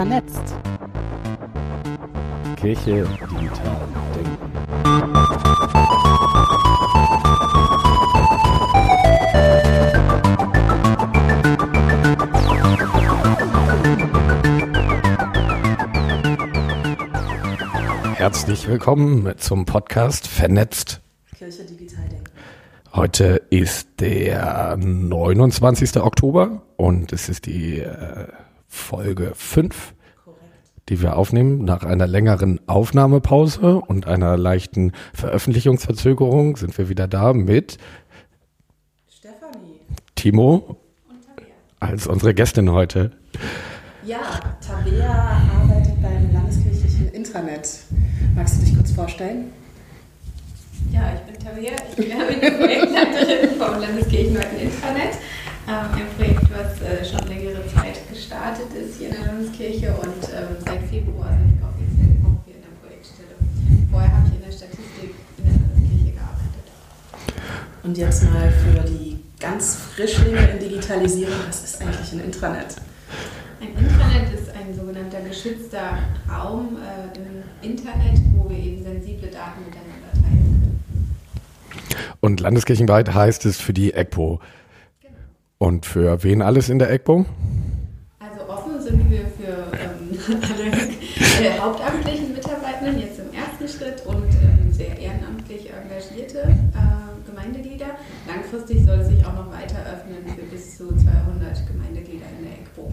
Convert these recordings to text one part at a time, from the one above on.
vernetzt. Kirche digital denken. Herzlich willkommen zum Podcast Vernetzt. Kirche digital denken. Heute ist der 29. Oktober und es ist die äh, Folge 5, Korrekt. die wir aufnehmen. Nach einer längeren Aufnahmepause und einer leichten Veröffentlichungsverzögerung sind wir wieder da mit Stefanie. Timo Und Tabea. als unsere Gästin heute. Ja, Tabea arbeitet beim landeskirchlichen Intranet. Magst du dich kurz vorstellen? Ja, ich bin Tabea, ich bin die Projektleiterin vom Landeskirchenweiten Intranet. Ähm, ein Projekt, was äh, schon längere Zeit gestartet ist hier in der Landeskirche und ähm, seit Februar sind wir offiziell auch hier in der Projektstelle. Vorher habe ich in der Statistik in der Landeskirche gearbeitet. Und jetzt mal für die ganz Frischlinge in Digitalisierung, was ist eigentlich ein Intranet? Ein Intranet ist ein sogenannter geschützter Raum äh, im Internet, wo wir eben sensible Daten miteinander teilen können. Und landeskirchenweit heißt es für die EGPO. Genau. Und für wen alles in der EGPO? Also offen sind wir für ähm, alle äh, hauptamtlichen Mitarbeitenden jetzt im ersten Schritt und ähm, sehr ehrenamtlich engagierte äh, Gemeindeglieder. Langfristig soll es sich auch noch weiter öffnen für bis zu 200 Gemeindeglieder in der EGPO.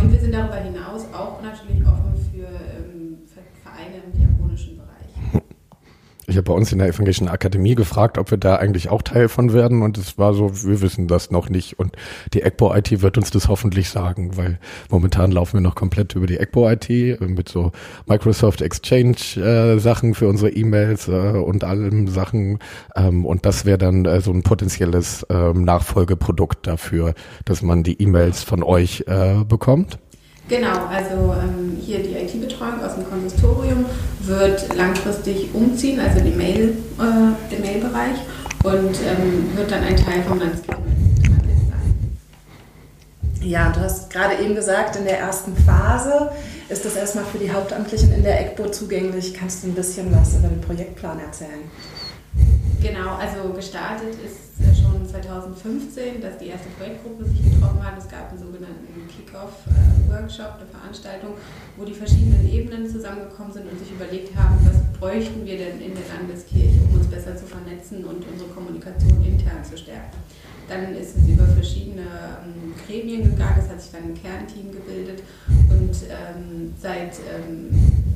Und wir sind darüber hinaus auch natürlich offen für ähm, Vereine im diakonischen Bereich. Ich habe bei uns in der Evangelischen Akademie gefragt, ob wir da eigentlich auch Teil von werden. Und es war so, wir wissen das noch nicht. Und die EGBO IT wird uns das hoffentlich sagen, weil momentan laufen wir noch komplett über die EGBO IT äh, mit so Microsoft Exchange äh, Sachen für unsere E-Mails äh, und allem Sachen. Ähm, und das wäre dann äh, so ein potenzielles ähm, Nachfolgeprodukt dafür, dass man die E-Mails von euch äh, bekommt. Genau, also ähm, hier die IT-Betreuung aus dem Konsistorium wird langfristig umziehen, also die Mail, äh, den Mailbereich und ähm, wird dann ein Teil vom Landeskirchennetzwerk sein. Ja, du hast gerade eben gesagt, in der ersten Phase ist das erstmal für die Hauptamtlichen in der EGBO zugänglich. Kannst du ein bisschen was über den Projektplan erzählen? Genau, also gestartet ist schon 2015, dass die erste Projektgruppe sich getroffen hat. Es gab einen sogenannten Kick-Off-Workshop, eine Veranstaltung, wo die verschiedenen Ebenen zusammengekommen sind und sich überlegt haben, was bräuchten wir denn in der Landeskirche, um uns besser zu vernetzen und unsere Kommunikation intern zu stärken. Dann ist es über verschiedene ähm, Gremien gegangen, es hat sich dann ein Kernteam gebildet und ähm, seit ähm,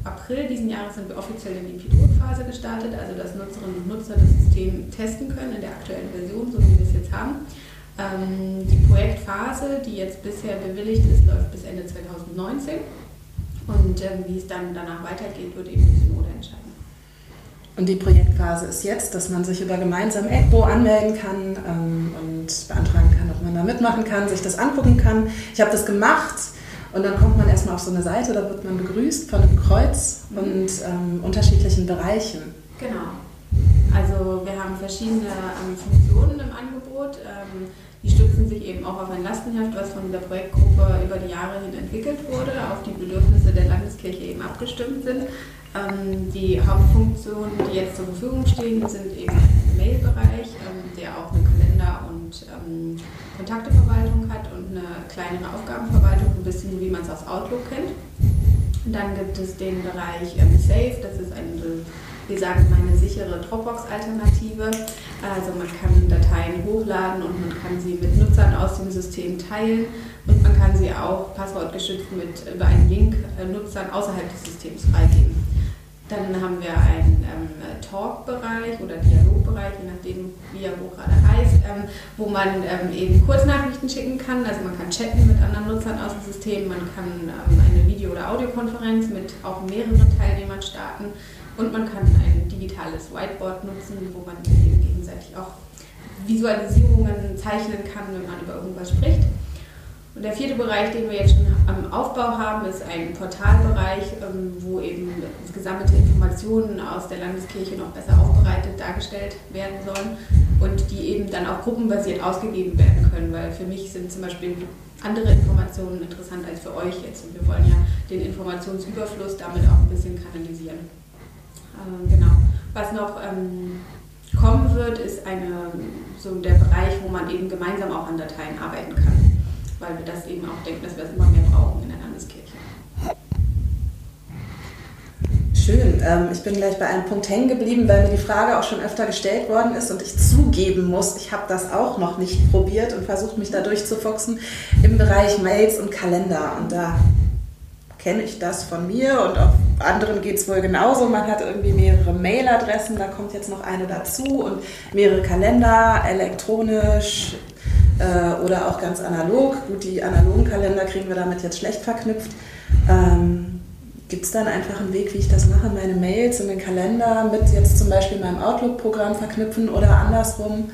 April diesen Jahres sind wir offiziell in die Pilotphase gestartet, also dass Nutzerinnen und Nutzer das System testen können in der aktuellen Version, so wie wir es jetzt haben. Ähm, die Projektphase, die jetzt bisher bewilligt ist, läuft bis Ende 2019 und ähm, wie es dann danach weitergeht, wird eben die Synode entscheiden. Und die Projektphase ist jetzt, dass man sich über gemeinsam EGBO anmelden kann ähm, und beantragen kann, ob man da mitmachen kann, sich das angucken kann. Ich habe das gemacht und dann kommt man erstmal auf so eine Seite, da wird man begrüßt von einem Kreuz und ähm, unterschiedlichen Bereichen. Genau. Also wir haben verschiedene ähm, Funktionen im Angebot. Ähm, die stützen sich eben auch auf ein Lastenheft, was von der Projektgruppe über die Jahre hin entwickelt wurde, auf die Bedürfnisse der Landeskirche eben abgestimmt sind. Ähm, die Hauptfunktionen, die jetzt zur Verfügung stehen, sind eben der Mailbereich, ähm, der auch eine Kalender- und ähm, Kontakteverwaltung hat und eine kleinere Aufgabenverwaltung, ein bisschen wie man es aus Outlook kennt. Dann gibt es den Bereich Safe, das ist eine, wir sagen mal, eine sichere Dropbox-Alternative. Also man kann Dateien hochladen und man kann sie mit Nutzern aus dem System teilen und man kann sie auch passwortgeschützt mit über einen Link äh, Nutzern außerhalb des Systems freigeben. Dann haben wir einen ähm, Talk-Bereich oder Dialogbereich, je nachdem, wie er wo gerade heißt, ähm, wo man ähm, eben Kurznachrichten schicken kann. Also man kann chatten mit anderen Nutzern aus dem System, man kann ähm, eine Video- oder Audiokonferenz mit auch mehreren Teilnehmern starten und man kann ein digitales Whiteboard nutzen, wo man eben gegenseitig auch Visualisierungen zeichnen kann, wenn man über irgendwas spricht. Und der vierte Bereich, den wir jetzt schon am Aufbau haben, ist ein Portalbereich, ähm, wo eben gesammelte Informationen aus der Landeskirche noch besser aufbereitet dargestellt werden sollen und die eben dann auch gruppenbasiert ausgegeben werden können, weil für mich sind zum Beispiel andere Informationen interessant als für euch jetzt und wir wollen ja den Informationsüberfluss damit auch ein bisschen kanalisieren. Ähm, genau. Was noch ähm, kommen wird, ist eine, so der Bereich, wo man eben gemeinsam auch an Dateien arbeiten kann weil wir das eben auch denken, dass wir es immer mehr brauchen in der Landeskirche. Schön. Ähm, ich bin gleich bei einem Punkt hängen geblieben, weil mir die Frage auch schon öfter gestellt worden ist und ich zugeben muss, ich habe das auch noch nicht probiert und versucht mich da durchzufuchsen im Bereich Mails und Kalender. Und da kenne ich das von mir und auf anderen geht es wohl genauso. Man hat irgendwie mehrere Mailadressen, da kommt jetzt noch eine dazu und mehrere Kalender, elektronisch, äh, oder auch ganz analog. Gut, die analogen Kalender kriegen wir damit jetzt schlecht verknüpft. Ähm, Gibt es dann einfach einen Weg, wie ich das mache, meine Mails in den Kalender mit jetzt zum Beispiel meinem Outlook-Programm verknüpfen oder andersrum?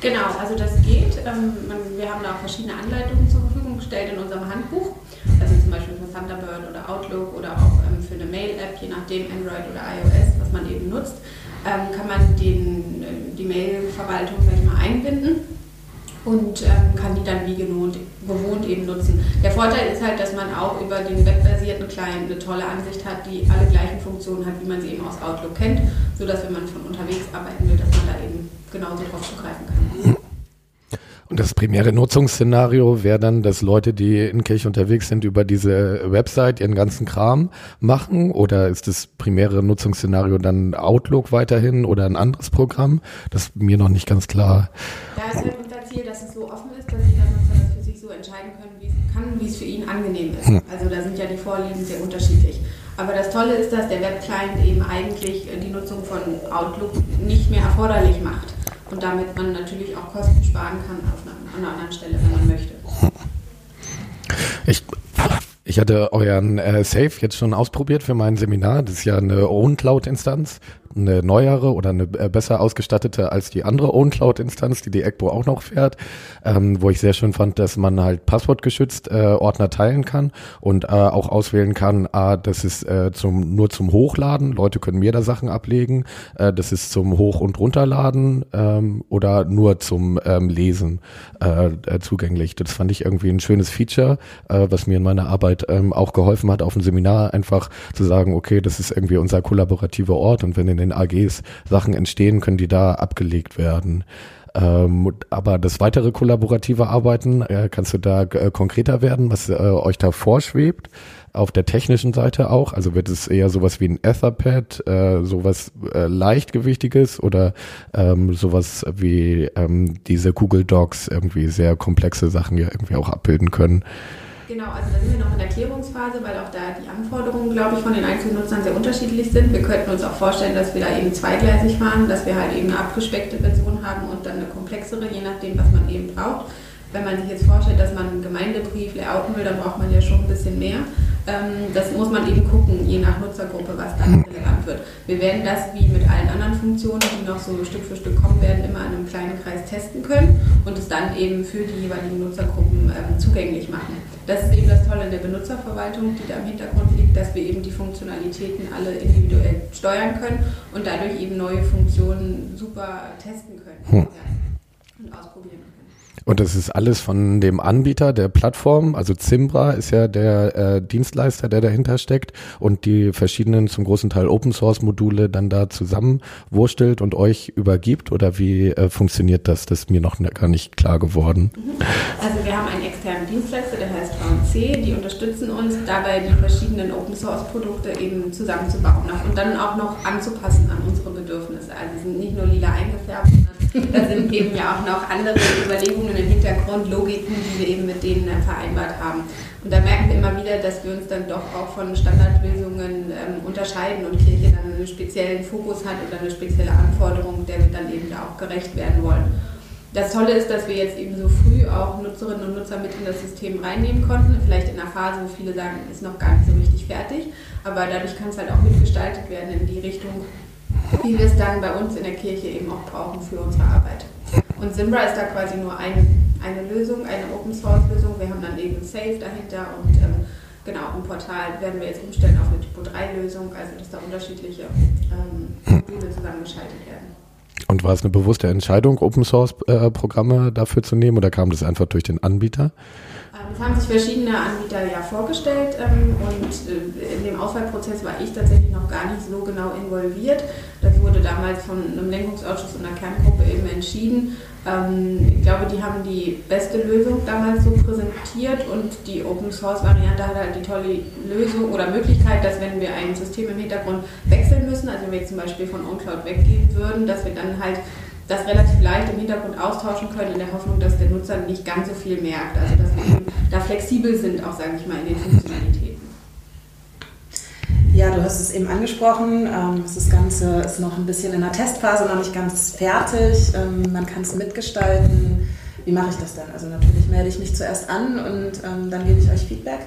Genau, also das geht. Ähm, wir haben da auch verschiedene Anleitungen zur Verfügung gestellt in unserem Handbuch. Also zum Beispiel für Thunderbird oder Outlook oder auch ähm, für eine Mail-App, je nachdem Android oder iOS, was man eben nutzt, ähm, kann man den, äh, die Mail-Verwaltung gleich mal einbinden und ähm, kann die dann wie gewohnt, gewohnt eben nutzen. Der Vorteil ist halt, dass man auch über den webbasierten Client eine tolle Ansicht hat, die alle gleichen Funktionen hat, wie man sie eben aus Outlook kennt, sodass wenn man von unterwegs arbeiten will, dass man da eben genauso drauf zugreifen kann. Und das primäre Nutzungsszenario wäre dann, dass Leute, die in Kirche unterwegs sind, über diese Website ihren ganzen Kram machen? Oder ist das primäre Nutzungsszenario dann Outlook weiterhin oder ein anderes Programm? Das ist mir noch nicht ganz klar. Da ist halt entscheiden können, wie es kann, wie es für ihn angenehm ist. Also da sind ja die Vorlieben sehr unterschiedlich. Aber das Tolle ist, dass der Webclient eben eigentlich die Nutzung von Outlook nicht mehr erforderlich macht und damit man natürlich auch Kosten sparen kann auf einer, an einer anderen Stelle, wenn man möchte. Ich, ich hatte euren äh, Safe jetzt schon ausprobiert für mein Seminar. Das ist ja eine Own Cloud Instanz eine neuere oder eine äh, besser ausgestattete als die andere Own-Cloud-Instanz, die die ECBO auch noch fährt, ähm, wo ich sehr schön fand, dass man halt passwortgeschützt äh, Ordner teilen kann und äh, auch auswählen kann, ah, das ist äh, zum, nur zum Hochladen, Leute können mir da Sachen ablegen, äh, das ist zum Hoch- und Runterladen ähm, oder nur zum ähm, Lesen äh, äh, zugänglich. Das fand ich irgendwie ein schönes Feature, äh, was mir in meiner Arbeit ähm, auch geholfen hat, auf dem Seminar einfach zu sagen, okay, das ist irgendwie unser kollaborativer Ort und wenn in den AGs Sachen entstehen, können die da abgelegt werden. Ähm, aber das weitere kollaborative Arbeiten, äh, kannst du da äh, konkreter werden, was äh, euch da vorschwebt? Auf der technischen Seite auch? Also wird es eher sowas wie ein Etherpad, äh, sowas äh, leichtgewichtiges oder ähm, sowas wie ähm, diese Google Docs irgendwie sehr komplexe Sachen ja irgendwie auch abbilden können? Genau, also da sind wir noch in der Klärungsphase, weil auch da die Anforderungen, glaube ich, von den einzelnen Nutzern sehr unterschiedlich sind. Wir könnten uns auch vorstellen, dass wir da eben zweigleisig fahren, dass wir halt eben eine abgespeckte Version haben und dann eine komplexere, je nachdem, was man eben braucht. Wenn man sich jetzt vorstellt, dass man einen Gemeindebrief layouten will, dann braucht man ja schon ein bisschen mehr. Ähm, das muss man eben gucken, je nach Nutzergruppe, was dann relevant wird. Wir werden das wie mit allen anderen Funktionen, die noch so Stück für Stück kommen werden, immer in einem kleinen Kreis testen können und es dann eben für die jeweiligen Nutzergruppen ähm, zugänglich machen. Das ist eben das Tolle in der Benutzerverwaltung, die da im Hintergrund liegt, dass wir eben die Funktionalitäten alle individuell steuern können und dadurch eben neue Funktionen super testen können hm. und ausprobieren können. Und das ist alles von dem Anbieter der Plattform, also Zimbra ist ja der äh, Dienstleister, der dahinter steckt und die verschiedenen zum großen Teil Open Source Module dann da zusammenwurstelt und euch übergibt oder wie äh, funktioniert das? Das ist mir noch gar nicht klar geworden. Mhm. Also wir haben einen externen Dienstleister, der heißt VNC, die unterstützen uns dabei, die verschiedenen Open Source Produkte eben zusammenzubauen und dann auch noch anzupassen an unsere Bedürfnisse. Also sie sind nicht nur lila eingefärbt, da sind eben ja auch noch andere Überlegungen im Hintergrund, Logiken, die wir eben mit denen vereinbart haben. Und da merken wir immer wieder, dass wir uns dann doch auch von Standardlösungen ähm, unterscheiden und Kirche dann einen speziellen Fokus hat oder eine spezielle Anforderung, der wir dann eben da auch gerecht werden wollen. Das Tolle ist, dass wir jetzt eben so früh auch Nutzerinnen und Nutzer mit in das System reinnehmen konnten. Vielleicht in einer Phase, wo viele sagen, ist noch gar nicht so richtig fertig. Aber dadurch kann es halt auch mitgestaltet werden in die Richtung, wie wir es dann bei uns in der Kirche eben auch brauchen für unsere Arbeit. Und Simbra ist da quasi nur ein eine Lösung, eine Open Source Lösung. Wir haben dann eben Safe dahinter und ähm, genau, im Portal werden wir jetzt umstellen auf eine Typo 3 Lösung, also dass da unterschiedliche ähm, zusammengeschaltet werden. Und war es eine bewusste Entscheidung, Open Source äh, Programme dafür zu nehmen oder kam das einfach durch den Anbieter? Haben sich verschiedene Anbieter ja vorgestellt ähm, und äh, in dem Auswahlprozess war ich tatsächlich noch gar nicht so genau involviert. Das wurde damals von einem Lenkungsausschuss und einer Kerngruppe eben entschieden. Ähm, ich glaube, die haben die beste Lösung damals so präsentiert und die Open Source Variante hat halt die tolle Lösung oder Möglichkeit, dass wenn wir ein System im Hintergrund wechseln müssen, also wenn wir jetzt zum Beispiel von OnCloud weggehen würden, dass wir dann halt das relativ leicht im Hintergrund austauschen können, in der Hoffnung, dass der Nutzer nicht ganz so viel merkt. Also dass wir da flexibel sind, auch sage ich mal, in den Funktionalitäten. Ja, du hast es eben angesprochen. Ähm, das Ganze ist noch ein bisschen in der Testphase, noch nicht ganz fertig. Ähm, man kann es mitgestalten. Wie mache ich das dann? Also natürlich melde ich mich zuerst an und ähm, dann gebe ich euch Feedback.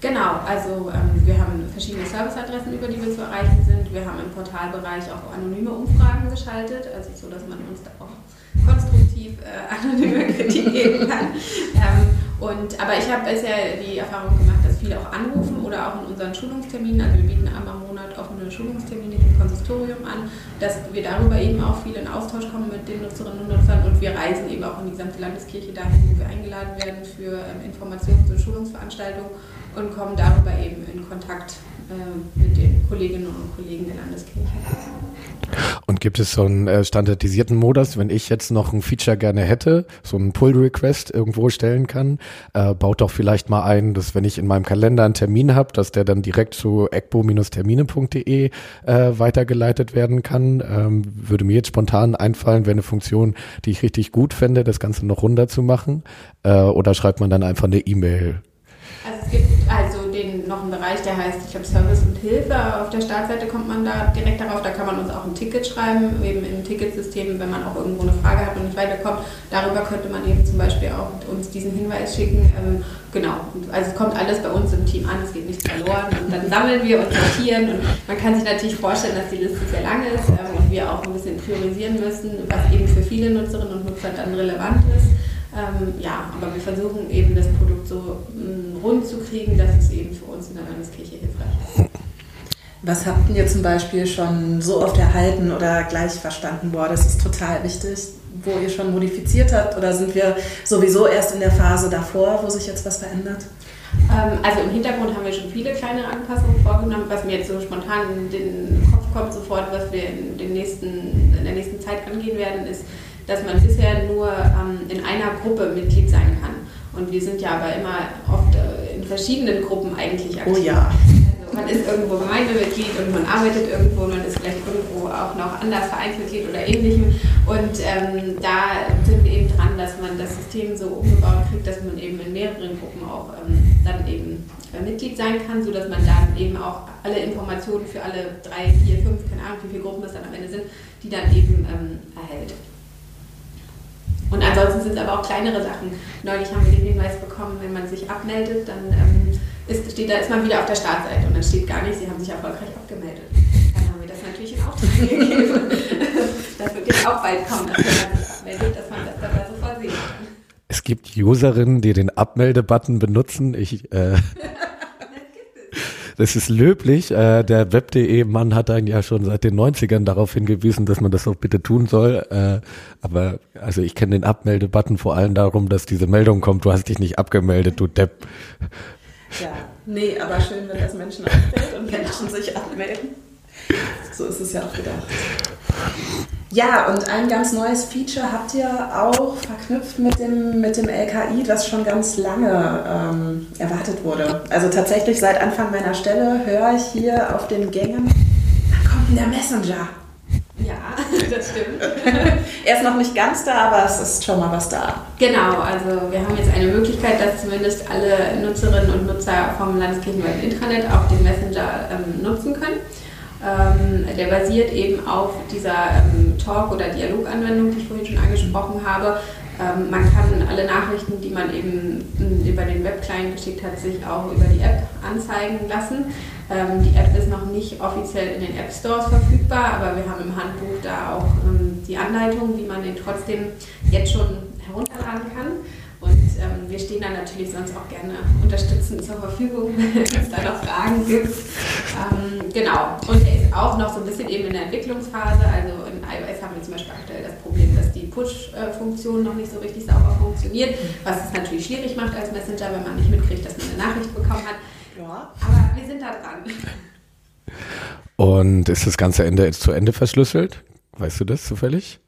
Genau, also wir haben verschiedene Serviceadressen, über die wir zu erreichen sind. Wir haben im Portalbereich auch anonyme Umfragen geschaltet, also so, dass man uns da auch konstruktiv äh, anonyme Kritik geben kann. Ähm, und, aber ich habe bisher die Erfahrung gemacht, dass viele auch anrufen oder auch in unseren Schulungsterminen, also wir bieten einmal im Monat offene Schulungstermine im Konsistorium an, dass wir darüber eben auch viel in Austausch kommen mit den Nutzerinnen und Nutzern und wir reisen eben auch in die gesamte Landeskirche dahin, wo wir eingeladen werden für ähm, Informations- und Schulungsveranstaltungen und kommen darüber eben in Kontakt mit den Kolleginnen und Kollegen der Landeskirche. Und gibt es so einen äh, standardisierten Modus, wenn ich jetzt noch ein Feature gerne hätte, so einen Pull-Request irgendwo stellen kann, äh, baut doch vielleicht mal ein, dass wenn ich in meinem Kalender einen Termin habe, dass der dann direkt zu ecbo-termine.de äh, weitergeleitet werden kann. Ähm, würde mir jetzt spontan einfallen, wäre eine Funktion, die ich richtig gut fände, das Ganze noch runterzumachen. Äh, oder schreibt man dann einfach eine E-Mail also es gibt noch einen Bereich, der heißt, ich glaube Service und Hilfe. Auf der Startseite kommt man da direkt darauf. Da kann man uns auch ein Ticket schreiben, eben im Ticketsystem, wenn man auch irgendwo eine Frage hat und nicht weiterkommt. Darüber könnte man eben zum Beispiel auch uns diesen Hinweis schicken. Ähm, genau, also es kommt alles bei uns im Team an, es geht nichts verloren. Und dann sammeln wir und sortieren. Und man kann sich natürlich vorstellen, dass die Liste sehr lang ist ähm, und wir auch ein bisschen priorisieren müssen, was eben für viele Nutzerinnen und Nutzer dann relevant ist. Ähm, ja, aber wir versuchen eben das Produkt so mh, mm, rund zu kriegen, dass es eben für uns in der Landeskirche hilfreich ist. Was habt ihr zum Beispiel schon so oft erhalten oder gleich verstanden? Boah, das ist total wichtig, wo ihr schon modifiziert habt? Oder sind wir sowieso erst in der Phase davor, wo sich jetzt was verändert? Ähm, also im Hintergrund haben wir schon viele kleine Anpassungen vorgenommen. Was mir jetzt so spontan in den Kopf kommt sofort, was wir in, den nächsten, in der nächsten Zeit angehen werden, ist dass man bisher nur ähm, in einer Gruppe Mitglied sein kann. Und wir sind ja aber immer oft äh, in verschiedenen Gruppen eigentlich aktiv. Oh ja. Also man ist irgendwo Gemeindemitglied und man arbeitet irgendwo, man ist vielleicht irgendwo auch noch anders Vereinsmitglied oder ähnlichem. Und ähm, da sind wir eben dran, dass man das System so umgebaut kriegt, dass man eben in mehreren Gruppen auch ähm, dann eben äh, Mitglied sein kann, sodass man dann eben auch alle Informationen für alle drei, vier, fünf, keine Ahnung, wie viele Gruppen das dann am Ende sind, die dann eben ähm, erhält. Und ansonsten sind es aber auch kleinere Sachen. Neulich haben wir den Hinweis bekommen, wenn man sich abmeldet, dann ähm, ist, steht, da ist man wieder auf der Startseite und dann steht gar nicht, Sie haben sich erfolgreich abgemeldet. Dann haben wir das natürlich in Auftrag gegeben. das wird jetzt auch bald kommen, dass wenn man sich abmeldet, dass man das dabei sofort sehen kann. Es gibt Userinnen, die den Abmelde-Button benutzen. Ich äh, das ist löblich. Äh, der Web.de-Mann hat einen ja schon seit den 90ern darauf hingewiesen, dass man das doch bitte tun soll. Äh, aber also ich kenne den Abmelde-Button vor allem darum, dass diese Meldung kommt, du hast dich nicht abgemeldet, du Depp. Ja, nee, aber schön, wenn das Menschen auffällt und Menschen sich abmelden. So ist es ja auch gedacht. Ja, und ein ganz neues Feature habt ihr auch verknüpft mit dem, mit dem LKI, das schon ganz lange ähm, erwartet wurde. Also tatsächlich seit Anfang meiner Stelle höre ich hier auf den Gängen, da kommt der Messenger. Ja, das stimmt. er ist noch nicht ganz da, aber es ist schon mal was da. Genau, also wir haben jetzt eine Möglichkeit, dass zumindest alle Nutzerinnen und Nutzer vom Landeskirchenweiten Intranet auch den Messenger ähm, nutzen können. Ähm, der basiert eben auf dieser ähm, Talk- oder Dialoganwendung, die ich vorhin schon angesprochen habe. Ähm, man kann alle Nachrichten, die man eben hm, über den Webclient geschickt hat, sich auch über die App anzeigen lassen. Ähm, die App ist noch nicht offiziell in den App Stores verfügbar, aber wir haben im Handbuch da auch ähm, die Anleitung, wie man den trotzdem jetzt schon herunterladen kann. Wir stehen da natürlich sonst auch gerne unterstützend zur Verfügung, wenn es da noch Fragen gibt. Ähm, genau. Und er ist auch noch so ein bisschen eben in der Entwicklungsphase. Also in iOS haben wir zum Beispiel aktuell das Problem, dass die Push-Funktion noch nicht so richtig sauber funktioniert, was es natürlich schwierig macht als Messenger, wenn man nicht mitkriegt, dass man eine Nachricht bekommen hat. Ja. Aber wir sind da dran. Und ist das ganze Ende jetzt zu Ende verschlüsselt? Weißt du das zufällig?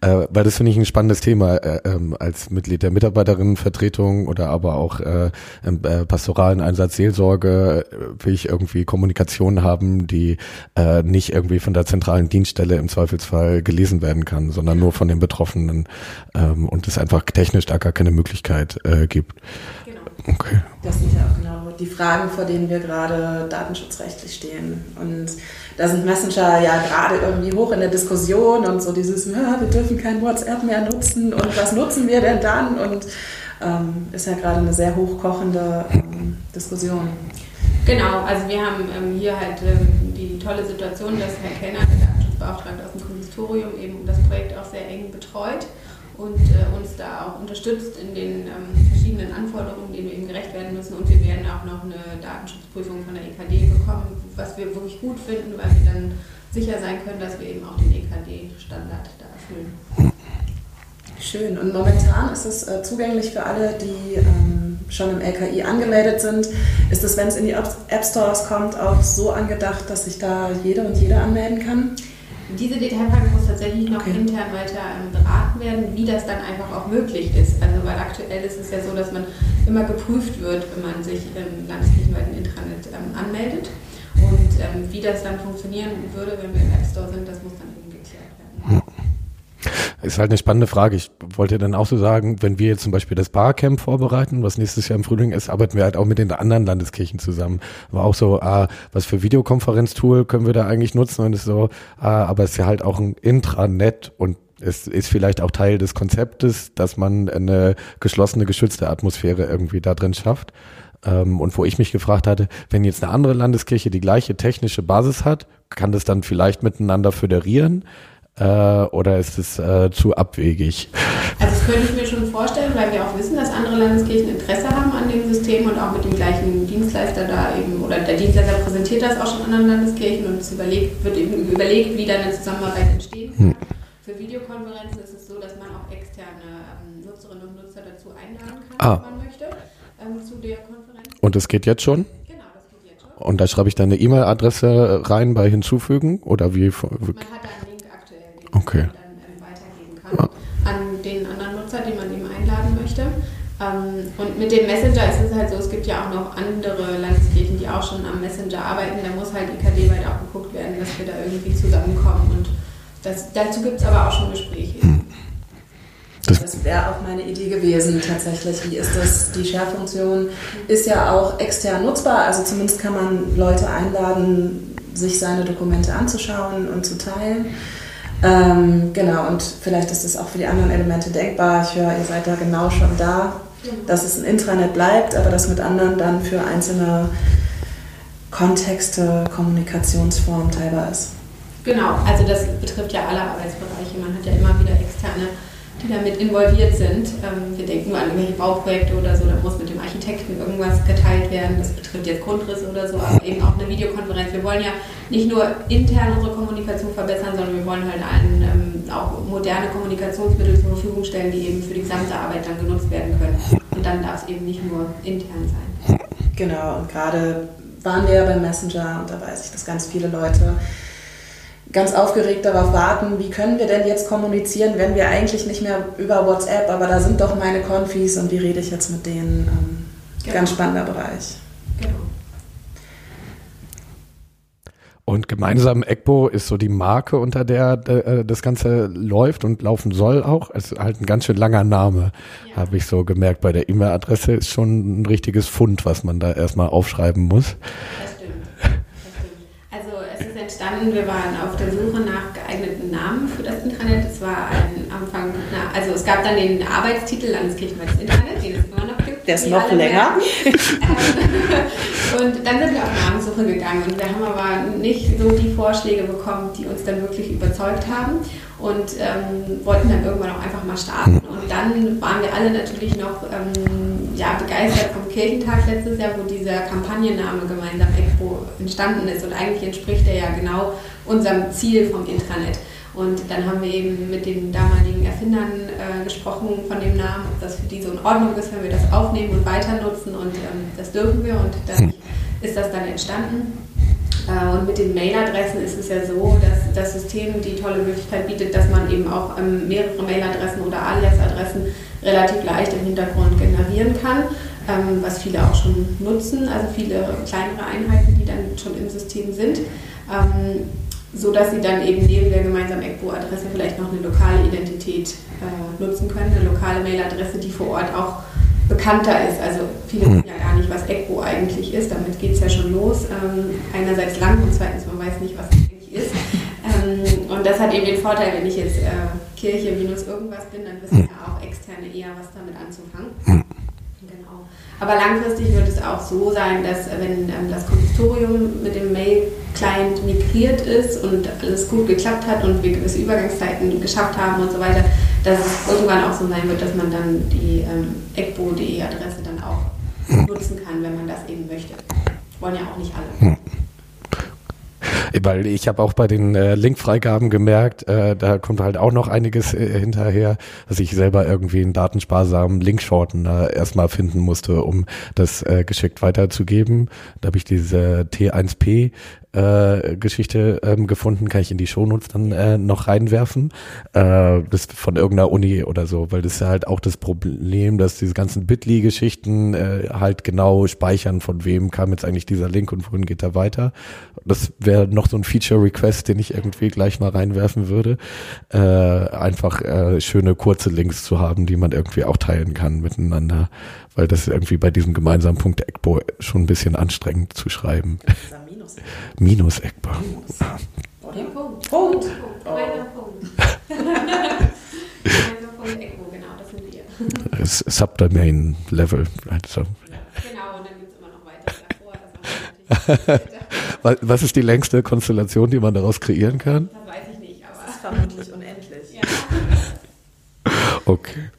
Äh, weil das finde ich ein spannendes Thema äh, ähm, als Mitglied der Mitarbeiterinnenvertretung oder aber auch äh, im äh, pastoralen Einsatz Seelsorge äh, will ich irgendwie Kommunikation haben, die äh, nicht irgendwie von der zentralen Dienststelle im Zweifelsfall gelesen werden kann, sondern nur von den Betroffenen ähm, und es einfach technisch da gar keine Möglichkeit äh, gibt. Genau. Okay. Das sind ja auch genau die Fragen, vor denen wir gerade datenschutzrechtlich stehen und da sind Messenger ja gerade irgendwie hoch in der Diskussion und so dieses, ja, wir dürfen kein WhatsApp mehr nutzen und was nutzen wir denn dann? Und ähm, ist ja gerade eine sehr hochkochende ähm, Diskussion. Genau, also wir haben ähm, hier halt ähm, die tolle Situation, dass Herr Kellner, der Datenschutzbeauftragte aus dem Konsistorium, eben das Projekt auch sehr eng betreut und äh, uns da auch unterstützt in den ähm, verschiedenen Anforderungen, denen wir eben gerecht werden müssen. Und wir werden auch noch eine Datenschutzprüfung von der EKD bekommen, was wir wirklich gut finden, weil wir dann sicher sein können, dass wir eben auch den EKD-Standard da erfüllen. Schön. Und momentan ist es äh, zugänglich für alle, die ähm, schon im LKI angemeldet sind. Ist es, wenn es in die App Stores kommt, auch so angedacht, dass sich da jede und jeder anmelden kann? Diese Detailfrage muss tatsächlich noch okay. intern weiter ähm, beraten werden, wie das dann einfach auch möglich ist. Also weil aktuell ist es ja so, dass man immer geprüft wird, wenn man sich im landeskirchenweiten Intranet ähm, anmeldet. Und ähm, wie das dann funktionieren würde, wenn wir im App Store sind, das muss dann eben geklärt werden. Ist halt eine spannende Frage. Ich wollte dann auch so sagen, wenn wir jetzt zum Beispiel das Barcamp vorbereiten, was nächstes Jahr im Frühling ist, arbeiten wir halt auch mit den anderen Landeskirchen zusammen. War auch so, ah, was für Videokonferenztool können wir da eigentlich nutzen? Und ist so, ah, aber es ist ja halt auch ein Intranet und es ist vielleicht auch Teil des Konzeptes, dass man eine geschlossene, geschützte Atmosphäre irgendwie da drin schafft. Ähm, und wo ich mich gefragt hatte, wenn jetzt eine andere Landeskirche die gleiche technische Basis hat, kann das dann vielleicht miteinander föderieren? Äh, oder ist es äh, zu abwegig? Also das könnte ich mir schon vorstellen, weil wir auch wissen, dass andere Landeskirchen Interesse haben an dem System und auch mit dem gleichen Dienstleister da eben, oder der Dienstleister präsentiert das auch schon anderen Landeskirchen und es überlegt, wird eben überlegt, wie dann eine Zusammenarbeit entstehen kann. Hm. Für Videokonferenzen ist es so, dass man auch externe ähm, Nutzerinnen und Nutzer dazu einladen kann, ah. wenn man möchte, ähm, zu der Konferenz. Und das geht jetzt schon? Genau, das geht jetzt schon. Und da schreibe ich dann eine E-Mail-Adresse rein bei hinzufügen oder wie? Man hat einen okay. dann ähm, weitergeben kann ja. an den anderen Nutzer, den man eben einladen möchte. Ähm, und mit dem Messenger ist es halt so, es gibt ja auch noch andere Landeskirchen, die auch schon am Messenger arbeiten. Da muss halt IKD-weit auch geguckt werden, dass wir da irgendwie zusammenkommen. Und das, dazu gibt es aber auch schon Gespräche. Hm. Das, das wäre auch meine Idee gewesen, tatsächlich. Wie ist das? Die Share-Funktion ist ja auch extern nutzbar. Also zumindest kann man Leute einladen, sich seine Dokumente anzuschauen und zu teilen. Ähm, genau, und vielleicht ist das auch für die anderen Elemente denkbar. Ich höre, ihr seid da genau schon da, dass es ein Intranet bleibt, aber dass mit anderen dann für einzelne Kontexte, Kommunikationsformen teilbar ist. Genau, also das betrifft ja alle Arbeitsbereiche. Man hat ja immer wieder externe die damit involviert sind. Ähm, wir denken nur an irgendwelche Bauprojekte oder so, da muss mit dem Architekten irgendwas geteilt werden. Das betrifft jetzt Grundrisse oder so, aber eben auch eine Videokonferenz. Wir wollen ja nicht nur intern unsere Kommunikation verbessern, sondern wir wollen halt allen ähm, auch moderne Kommunikationsmittel zur Verfügung stellen, die eben für die gesamte Arbeit dann genutzt werden können. Und dann darf es eben nicht nur intern sein. Genau, und gerade waren wir ja beim Messenger und da weiß ich, dass ganz viele Leute ganz aufgeregt darauf warten, wie können wir denn jetzt kommunizieren, wenn wir eigentlich nicht mehr über WhatsApp, aber da sind doch meine Konfis und wie rede ich jetzt mit denen? Ähm, genau. Ganz spannender Bereich. Genau. Und gemeinsam ECBO ist so die Marke, unter der äh, das Ganze läuft und laufen soll auch. Es ist halt ein ganz schön langer Name, ja. habe ich so gemerkt. Bei der E-Mail-Adresse ist schon ein richtiges Fund, was man da erstmal aufschreiben muss. Entstanden. Wir waren auf der Suche nach geeigneten Namen für das Intranet. Es war ein Anfang, na, also es gab dann den Arbeitstitel Landeskirchenweites Intranet, den es immer noch gibt. Der ist noch länger. und dann sind wir auf Namenssuche gegangen und wir haben aber nicht so die Vorschläge bekommen, die uns dann wirklich überzeugt haben und ähm, wollten dann irgendwann auch einfach mal starten. Und dann waren wir alle natürlich noch ähm, ja, begeistert vom Kirchentag letztes Jahr, wo dieser Kampagnenname gemeinsam EXPO entstanden ist. Und eigentlich entspricht er ja genau unserem Ziel vom Intranet. Und dann haben wir eben mit den damaligen Erfindern äh, gesprochen von dem Namen, ob das für die so in Ordnung ist, wenn wir das aufnehmen und weiter nutzen. Und ähm, das dürfen wir und dann hm. ist das dann entstanden. Äh, und mit den Mailadressen ist es ja so, dass das System die tolle Möglichkeit bietet, dass man eben auch ähm, mehrere Mailadressen oder Aliasadressen relativ leicht im Hintergrund generieren kann, ähm, was viele auch schon nutzen, also viele kleinere Einheiten, die dann schon im System sind so dass sie dann eben neben der gemeinsamen ECBO-Adresse vielleicht noch eine lokale Identität äh, nutzen können, eine lokale Mailadresse, die vor Ort auch bekannter ist. Also viele hm. wissen ja gar nicht, was ECBO eigentlich ist. Damit geht es ja schon los. Ähm, einerseits lang und zweitens, man weiß nicht, was es eigentlich ist. Ähm, und das hat eben den Vorteil, wenn ich jetzt äh, Kirche minus irgendwas bin, dann wissen hm. ja auch Externe eher, was damit anzufangen. Hm. Genau. Aber langfristig wird es auch so sein, dass wenn ähm, das Konsistorium mit dem Mail Client migriert ist und alles gut geklappt hat und wir gewisse Übergangszeiten geschafft haben und so weiter, dass es irgendwann auch so sein wird, dass man dann die ähm, ecbo.de Adresse dann auch nutzen kann, wenn man das eben möchte. Wollen ja auch nicht alle. Hm. Weil ich habe auch bei den äh, Linkfreigaben gemerkt, äh, da kommt halt auch noch einiges äh, hinterher, dass ich selber irgendwie einen datensparsamen Linkshortener erstmal finden musste, um das äh, geschickt weiterzugeben. Da habe ich diese T1P äh, Geschichte ähm, gefunden, kann ich in die Shownotes dann äh, noch reinwerfen. Äh, das von irgendeiner Uni oder so, weil das ist ja halt auch das Problem, dass diese ganzen Bitly-Geschichten äh, halt genau speichern, von wem kam jetzt eigentlich dieser Link und wohin geht er weiter. Das wäre noch so ein Feature-Request, den ich irgendwie gleich mal reinwerfen würde. Äh, einfach äh, schöne kurze Links zu haben, die man irgendwie auch teilen kann miteinander, weil das irgendwie bei diesem gemeinsamen Punkt ECBO schon ein bisschen anstrengend zu schreiben. Minus Eckbach. Minus. Ja. Punkt. Punkt. Oh. Punkt. genau, das sind wir. Subdomain Level. Also. Genau, und dann gibt es immer noch weiter davor. Was ist die längste Konstellation, die man daraus kreieren kann? Das weiß ich nicht, aber das ist vermutlich unendlich. Ja. Okay.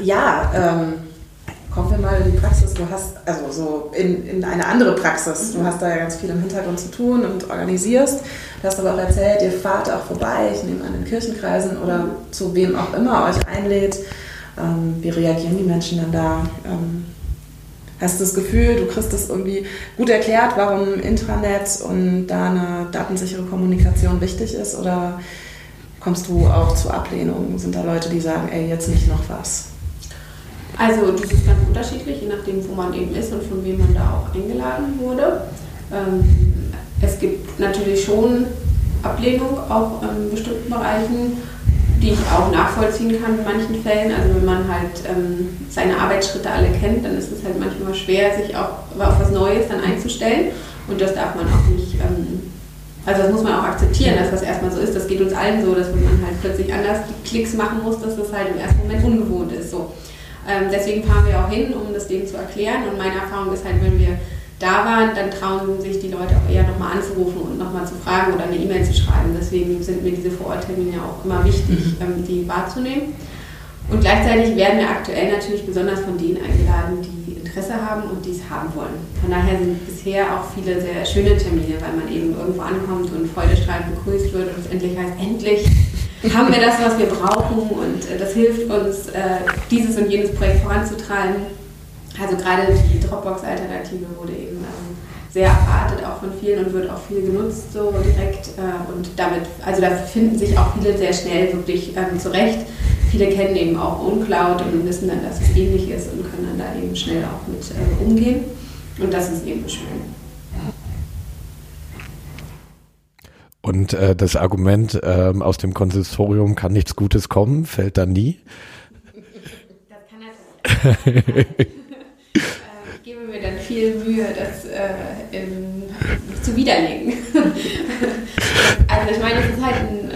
Ja, ähm, kommen wir mal in die Praxis. Du hast, also so in, in eine andere Praxis. Du hast da ja ganz viel im Hintergrund zu tun und organisierst. Du hast aber auch erzählt, ihr fahrt auch vorbei, ich nehme an den Kirchenkreisen oder zu wem auch immer euch einlädt. Ähm, wie reagieren die Menschen dann da? Ähm, hast du das Gefühl, du kriegst das irgendwie gut erklärt, warum Intranet und da eine datensichere Kommunikation wichtig ist? Oder kommst du auch zu Ablehnung? Sind da Leute, die sagen, ey, jetzt nicht noch was? Also das ist ganz unterschiedlich, je nachdem, wo man eben ist und von wem man da auch eingeladen wurde. Ähm, es gibt natürlich schon Ablehnung auch in bestimmten Bereichen, die ich auch nachvollziehen kann in manchen Fällen. Also wenn man halt ähm, seine Arbeitsschritte alle kennt, dann ist es halt manchmal schwer, sich auch auf was Neues dann einzustellen. Und das darf man auch nicht, ähm, also das muss man auch akzeptieren, dass das erstmal so ist. Das geht uns allen so, dass wenn man halt plötzlich anders Klicks machen muss, dass das halt im ersten Moment ungewohnt ist. So. Ähm, deswegen fahren wir auch hin, um das denen zu erklären. Und meine Erfahrung ist halt, wenn wir da waren, dann trauen sich die Leute auch eher nochmal anzurufen und nochmal zu fragen oder eine E-Mail zu schreiben. Deswegen sind mir diese Vororttermine auch immer wichtig, mhm. ähm, die wahrzunehmen. Und gleichzeitig werden wir aktuell natürlich besonders von denen eingeladen, die Interesse haben und dies haben wollen. Von daher sind bisher auch viele sehr schöne Termine, weil man eben irgendwo ankommt und freudestrahlend begrüßt wird und es endlich heißt, endlich haben wir das, was wir brauchen und äh, das hilft uns, äh, dieses und jenes Projekt voranzutreiben. Also gerade die Dropbox-Alternative wurde eben ähm, sehr erwartet, auch von vielen und wird auch viel genutzt so direkt. Äh, und damit, also da finden sich auch viele sehr schnell wirklich ähm, zurecht. Viele kennen eben auch Uncloud und wissen dann, dass es ähnlich ist und können dann da eben schnell auch mit äh, umgehen. Und das ist eben schön. Und äh, das Argument ähm, aus dem Konsistorium kann nichts Gutes kommen, fällt da nie. Das kann natürlich. äh, ich gebe mir dann viel Mühe, das äh, in, zu widerlegen. also ich meine, es ist halt ein,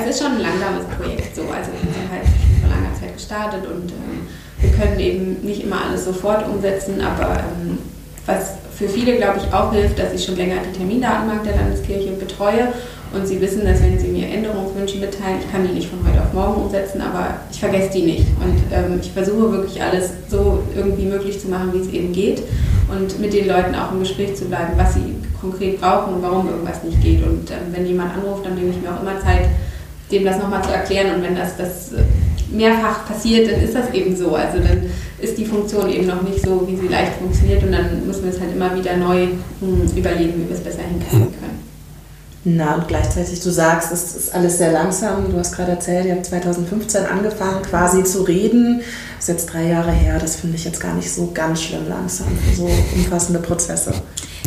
es ist schon ein langsames Projekt so. Also wir sind halt vor langer Zeit gestartet und ähm, wir können eben nicht immer alles sofort umsetzen, aber ähm, was für viele, glaube ich, auch hilft, dass ich schon länger die Termindatenbank der Landeskirche betreue und sie wissen, dass wenn sie mir Änderungswünsche mitteilen, ich kann die nicht von heute auf morgen umsetzen, aber ich vergesse die nicht. Und ähm, ich versuche wirklich alles so irgendwie möglich zu machen, wie es eben geht und mit den Leuten auch im Gespräch zu bleiben, was sie konkret brauchen und warum irgendwas nicht geht. Und ähm, wenn jemand anruft, dann nehme ich mir auch immer Zeit, dem das nochmal zu erklären. Und wenn das, das äh, mehrfach passiert, dann ist das eben so. Also dann ist die Funktion eben noch nicht so, wie sie leicht funktioniert und dann müssen wir es halt immer wieder neu hm, überlegen, wie wir es besser hinkriegen können. Na, und gleichzeitig, du sagst, es ist alles sehr langsam. Du hast gerade erzählt, ihr habt 2015 angefangen, quasi zu reden. Das ist jetzt drei Jahre her. Das finde ich jetzt gar nicht so ganz schlimm langsam für so umfassende Prozesse.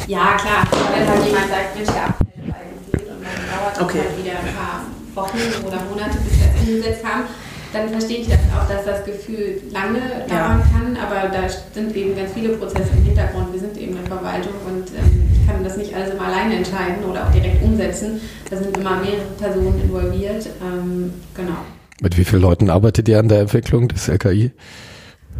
Ja, klar. Wenn halt jemand sagt, Mensch, der Abfall eigentlich und dann dauert okay. halt wieder ein paar Wochen oder Monate, bis wir es umgesetzt haben, dann verstehe ich das auch, dass das Gefühl lange dauern ja. kann, aber da sind eben ganz viele Prozesse im Hintergrund. Wir sind eben eine Verwaltung und ähm, ich kann das nicht alles immer alleine entscheiden oder auch direkt umsetzen. Da sind immer mehrere Personen involviert. Ähm, genau. Mit wie vielen Leuten arbeitet ihr an der Entwicklung des LKI?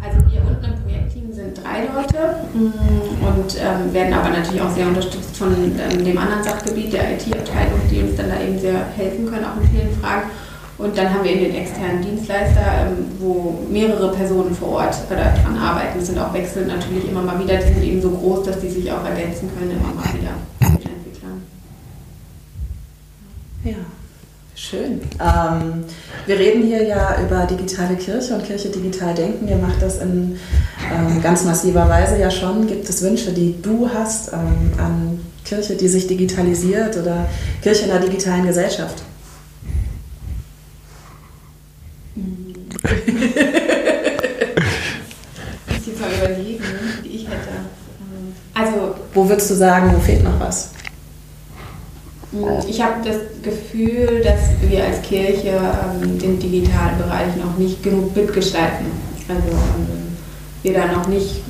Also wir unten im Projektteam sind drei Leute mm, und ähm, werden aber natürlich auch sehr unterstützt von ähm, dem anderen Sachgebiet, der IT-Abteilung, die uns dann da eben sehr helfen können, auch in vielen Fragen. Und dann haben wir eben den externen Dienstleister, ähm, wo mehrere Personen vor Ort daran arbeiten. Es sind auch wechselnd natürlich immer mal wieder. Die sind eben so groß, dass die sich auch ergänzen können, immer mal wieder mit Entwicklern. Ja. Schön. Ähm, wir reden hier ja über digitale Kirche und Kirche digital denken. Ihr macht das in ähm, ganz massiver Weise ja schon. Gibt es Wünsche, die du hast ähm, an Kirche, die sich digitalisiert oder Kirche in der digitalen Gesellschaft? Ich muss mal überlegen, die ich hätte. Also, wo würdest du sagen, wo fehlt noch was? Ich habe das Gefühl, dass wir als Kirche ähm, den digitalen Bereich noch nicht genug mitgestalten. Also ähm, wir da noch nicht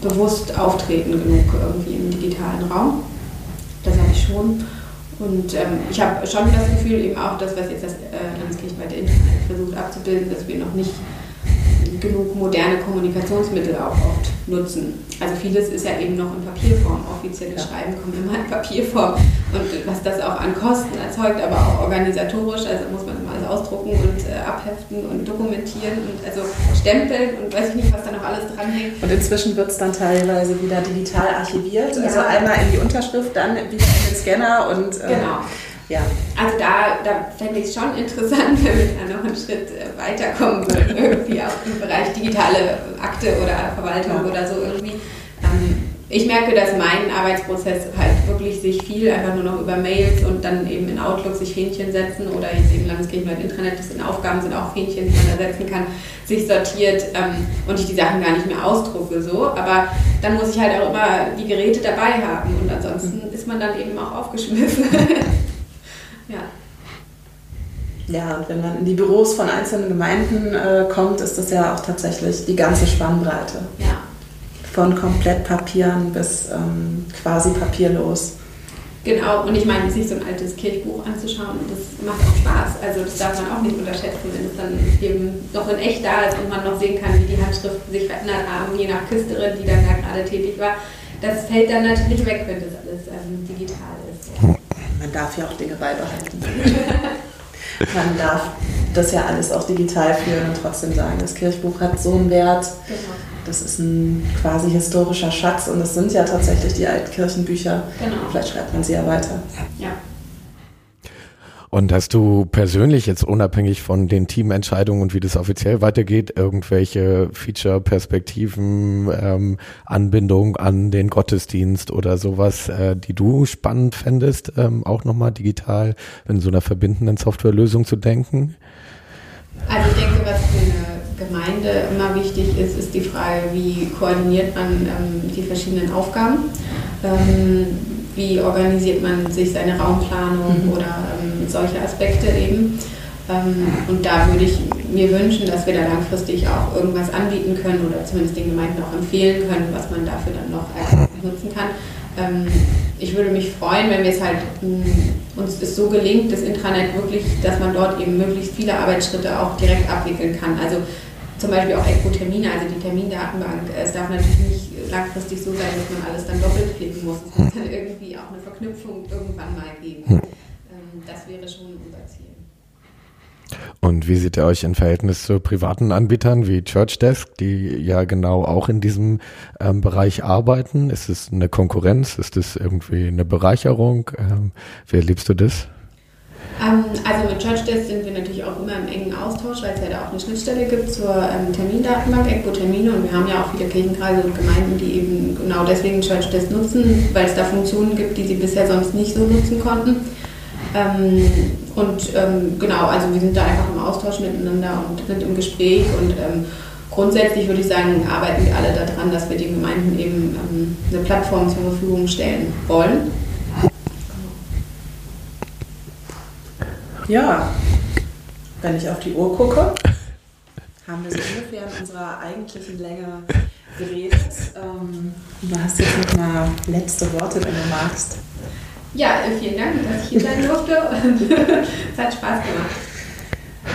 bewusst auftreten genug irgendwie im digitalen Raum. Das habe ich schon. Und ähm, ich habe schon das Gefühl, eben auch das, was jetzt das äh, Landeskirchenweite Internet versucht abzubilden, dass wir noch nicht genug moderne Kommunikationsmittel auch oft nutzen. Also vieles ist ja eben noch in Papierform. Offizielle. Schreiben kommen immer in Papierform. Und was das auch an Kosten erzeugt, aber auch organisatorisch, also muss man immer alles ausdrucken und äh, abheften und dokumentieren und also stempeln und weiß ich nicht, was da noch alles dranhängt. Und inzwischen wird es dann teilweise wieder digital archiviert. Also ja. Also einmal in die Unterschrift, dann wieder in den Scanner und äh, genau. Ja. Also da, da fände ich es schon interessant, wenn wir da noch einen Schritt äh, weiterkommen würden, irgendwie auch im Bereich digitale Akte oder Verwaltung ja. oder so irgendwie. Ähm, ich merke, dass mein Arbeitsprozess halt wirklich sich viel einfach nur noch über Mails und dann eben in Outlook sich Fähnchen setzen oder jetzt eben Landeskirchenweit Intranet, das sind Aufgaben, sind auch Fähnchen, die man da setzen kann, sich sortiert ähm, und ich die Sachen gar nicht mehr ausdrucke so. Aber dann muss ich halt auch immer die Geräte dabei haben und ansonsten ist man dann eben auch aufgeschmissen. Ja. Ja, und wenn man in die Büros von einzelnen Gemeinden äh, kommt, ist das ja auch tatsächlich die ganze Spannbreite. Ja. Von komplett Papieren bis ähm, quasi papierlos. Genau, und ich meine, sich so ein altes Kirchbuch anzuschauen, das macht auch Spaß. Also das darf man auch nicht unterschätzen, wenn es dann eben noch in echt da ist und man noch sehen kann, wie die Handschriften sich verändert haben, je nach Küsterin, die dann da gerade tätig war. Das fällt dann natürlich weg, wenn das alles ähm, digital ist. Man darf ja auch Dinge beibehalten. Man darf das ja alles auch digital führen und trotzdem sagen, das Kirchbuch hat so einen Wert. Genau. Das ist ein quasi historischer Schatz und das sind ja tatsächlich die alten Kirchenbücher. Genau. Vielleicht schreibt man sie ja weiter. Ja. Und hast du persönlich jetzt unabhängig von den Teamentscheidungen und wie das offiziell weitergeht, irgendwelche Feature-Perspektiven, ähm, Anbindung an den Gottesdienst oder sowas, äh, die du spannend fändest, ähm, auch nochmal digital in so einer verbindenden Softwarelösung zu denken? Also ich denke, was für eine Gemeinde immer wichtig ist, ist die Frage, wie koordiniert man ähm, die verschiedenen Aufgaben. Ähm, wie organisiert man sich seine Raumplanung mhm. oder ähm, solche Aspekte eben. Ähm, und da würde ich mir wünschen, dass wir da langfristig auch irgendwas anbieten können oder zumindest den Gemeinden auch empfehlen können, was man dafür dann noch nutzen kann. Ähm, ich würde mich freuen, wenn wir es halt mm, uns es so gelingt, das Intranet wirklich, dass man dort eben möglichst viele Arbeitsschritte auch direkt abwickeln kann. Also zum Beispiel auch ECO-Termine, also die Termindatenbank. Es darf natürlich nicht langfristig so sein, dass man alles dann doppelt klicken muss. Es muss dann irgendwie auch eine Verknüpfung irgendwann mal geben. Hm. Ähm, das wäre schon unser Ziel. Und wie seht ihr euch im Verhältnis zu privaten Anbietern wie ChurchDesk, die ja genau auch in diesem ähm, Bereich arbeiten? Ist es eine Konkurrenz? Ist es irgendwie eine Bereicherung? Ähm, wie erlebst du das? Ähm, also mit ChurchDesk sind wir natürlich auch immer im engen Austausch, weil es ja da auch eine Schnittstelle gibt zur ähm, Termindatenbank, ECBO Termine und wir haben ja auch viele Kirchenkreise und Gemeinden, die eben genau deswegen ChurchDesk nutzen, weil es da Funktionen gibt, die sie bisher sonst nicht so nutzen konnten. Ähm, und ähm, genau, also wir sind da einfach im Austausch miteinander und sind im Gespräch. Und ähm, grundsätzlich würde ich sagen, arbeiten wir alle daran, dass wir den Gemeinden eben ähm, eine Plattform zur Verfügung stellen wollen Ja, wenn ich auf die Uhr gucke, haben wir so ungefähr in unserer eigentlichen Länge geredet. Ähm, du hast jetzt noch mal letzte Worte, wenn du magst. Ja, äh, vielen Dank, dass ich hier sein durfte und es hat Spaß gemacht.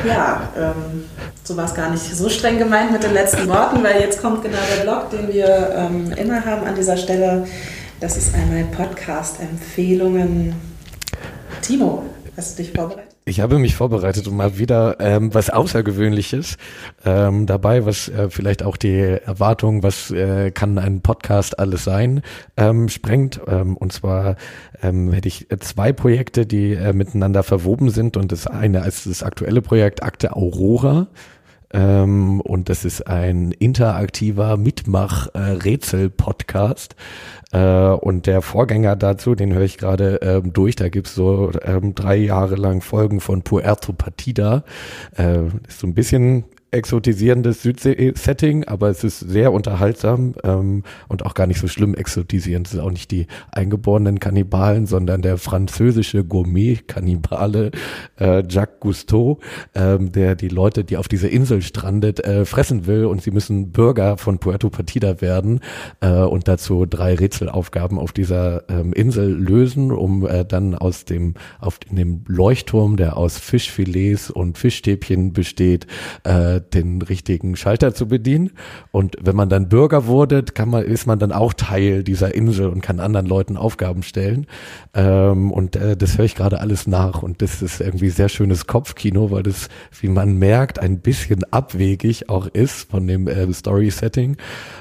Ja, ähm, so war es gar nicht so streng gemeint mit den letzten Worten, weil jetzt kommt genau der Blog, den wir ähm, immer haben an dieser Stelle. Das ist einmal Podcast-Empfehlungen. Timo, hast du dich vorbereitet? Ich habe mich vorbereitet und mal wieder ähm, was Außergewöhnliches ähm, dabei, was äh, vielleicht auch die Erwartung, was äh, kann ein Podcast alles sein, ähm, sprengt. Ähm, und zwar ähm, hätte ich zwei Projekte, die äh, miteinander verwoben sind. Und das eine ist das aktuelle Projekt Akte Aurora. Ähm, und das ist ein interaktiver Mitmach-Rätsel-Podcast. Äh, und der Vorgänger dazu, den höre ich gerade ähm, durch, da gibt's so ähm, drei Jahre lang Folgen von Puerto Partida. Äh, ist so ein bisschen exotisierendes Südsee-Setting, aber es ist sehr unterhaltsam ähm, und auch gar nicht so schlimm exotisierend. Es ist auch nicht die eingeborenen Kannibalen, sondern der französische Gourmet-Kannibale äh, Jacques Cousteau, ähm, der die Leute, die auf dieser Insel strandet, äh, fressen will und sie müssen Bürger von Puerto Partida werden äh, und dazu drei Rätselaufgaben auf dieser ähm, Insel lösen, um äh, dann aus dem auf in dem Leuchtturm, der aus Fischfilets und Fischstäbchen besteht, äh, den richtigen Schalter zu bedienen. Und wenn man dann Bürger wurde, kann man, ist man dann auch Teil dieser Insel und kann anderen Leuten Aufgaben stellen. Ähm, und äh, das höre ich gerade alles nach. Und das ist irgendwie sehr schönes Kopfkino, weil das, wie man merkt, ein bisschen abwegig auch ist von dem äh, Story-Setting.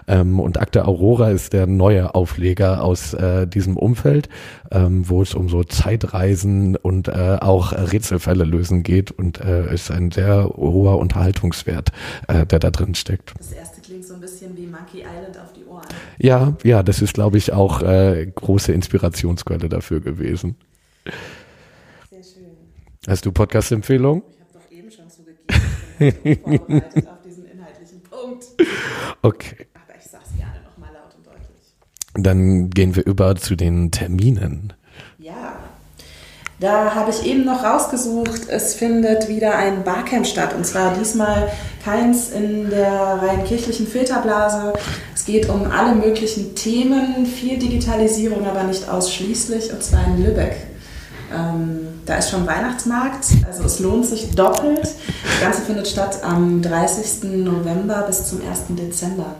Ähm, und Akte Aurora ist der neue Aufleger aus äh, diesem Umfeld, ähm, wo es um so Zeitreisen und äh, auch Rätselfälle lösen geht und äh, ist ein sehr hoher Unterhaltungswert Erfahrungswert, äh, der da drin steckt. Das erste klingt so ein bisschen wie Monkey Island auf die Ohren. Ja, ja, das ist, glaube ich, auch äh, große Inspirationsquelle dafür gewesen. Sehr schön. Hast du Podcast-Empfehlungen? Ich habe doch eben schon zugegeben, ich bin vorbereitet auf diesen inhaltlichen Punkt. Okay. Aber ich sage es gerne nochmal laut und deutlich. Dann gehen wir über zu den Terminen. Da habe ich eben noch rausgesucht, es findet wieder ein Barcamp statt. Und zwar diesmal keins in der rein kirchlichen Filterblase. Es geht um alle möglichen Themen, viel Digitalisierung, aber nicht ausschließlich, und zwar in Lübeck. Ähm, da ist schon Weihnachtsmarkt, also es lohnt sich doppelt. Das Ganze findet statt am 30. November bis zum 1. Dezember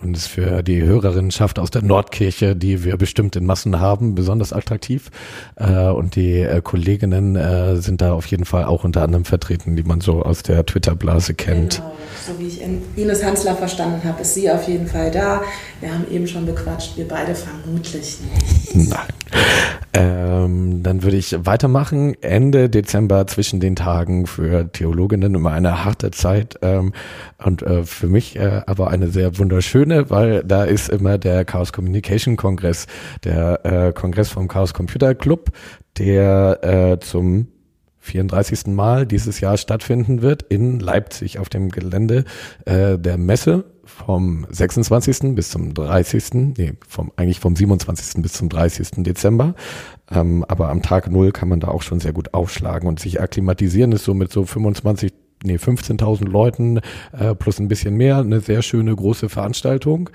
und ist für die Hörerinnenschaft aus der Nordkirche, die wir bestimmt in Massen haben, besonders attraktiv. Äh, und die äh, Kolleginnen äh, sind da auf jeden Fall auch unter anderem vertreten, die man so aus der Twitter-Blase kennt. Genau. So wie ich Ines Hansler verstanden habe, ist sie auf jeden Fall da. Wir haben eben schon bequatscht, wir beide vermutlich nicht. Nein. Ähm, dann würde ich weitermachen. Ende Dezember zwischen den Tagen für Theologinnen immer eine harte Zeit ähm, und äh, für mich äh, aber eine sehr wunderschöne, weil da ist immer der Chaos Communication Kongress, der äh, Kongress vom Chaos Computer Club, der äh, zum 34. Mal dieses Jahr stattfinden wird in Leipzig auf dem Gelände äh, der Messe vom 26. bis zum 30. Nee, vom, eigentlich vom 27. bis zum 30. Dezember. Ähm, aber am Tag Null kann man da auch schon sehr gut aufschlagen und sich akklimatisieren ist so mit so 25 nee, 15.000 Leuten äh, plus ein bisschen mehr, eine sehr schöne große Veranstaltung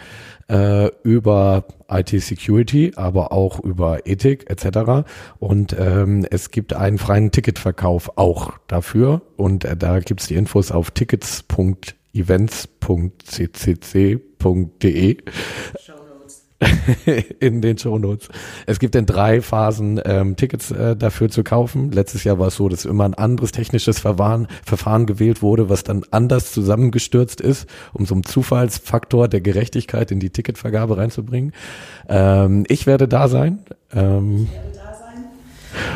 äh, über IT-Security, aber auch über Ethik etc. Und ähm, es gibt einen freien Ticketverkauf auch dafür und äh, da gibt's die Infos auf tickets.de events.ccc.de in den Shownotes. Es gibt in drei Phasen ähm, Tickets äh, dafür zu kaufen. Letztes Jahr war es so, dass immer ein anderes technisches Verfahren, Verfahren gewählt wurde, was dann anders zusammengestürzt ist, um so einen Zufallsfaktor der Gerechtigkeit in die Ticketvergabe reinzubringen. Ähm, ich werde da sein. Ähm,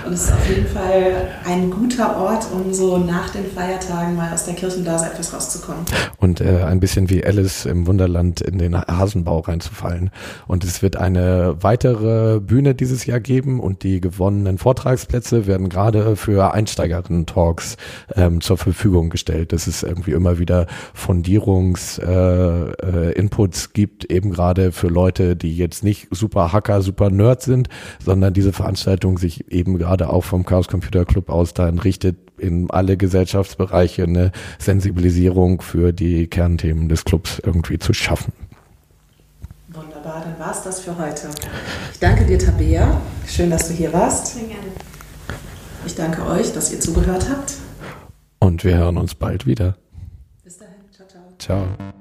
und es ist auf jeden Fall ein guter Ort, um so nach den Feiertagen mal aus der Kirchendase etwas rauszukommen. Und äh, ein bisschen wie Alice im Wunderland in den Hasenbau reinzufallen. Und es wird eine weitere Bühne dieses Jahr geben und die gewonnenen Vortragsplätze werden gerade für Einsteigerinnen-Talks ähm, zur Verfügung gestellt. Das ist irgendwie immer wieder Fundierungs-Inputs äh, äh, gibt, eben gerade für Leute, die jetzt nicht super Hacker, super Nerd sind, sondern diese Veranstaltung sich eben eben gerade auch vom Chaos Computer Club aus dahin richtet, in alle Gesellschaftsbereiche eine Sensibilisierung für die Kernthemen des Clubs irgendwie zu schaffen. Wunderbar, dann war es das für heute. Ich danke dir, Tabea. Schön, dass du hier warst. Sehr gerne. Ich danke euch, dass ihr zugehört habt. Und wir hören uns bald wieder. Bis dahin. Ciao, ciao. Ciao.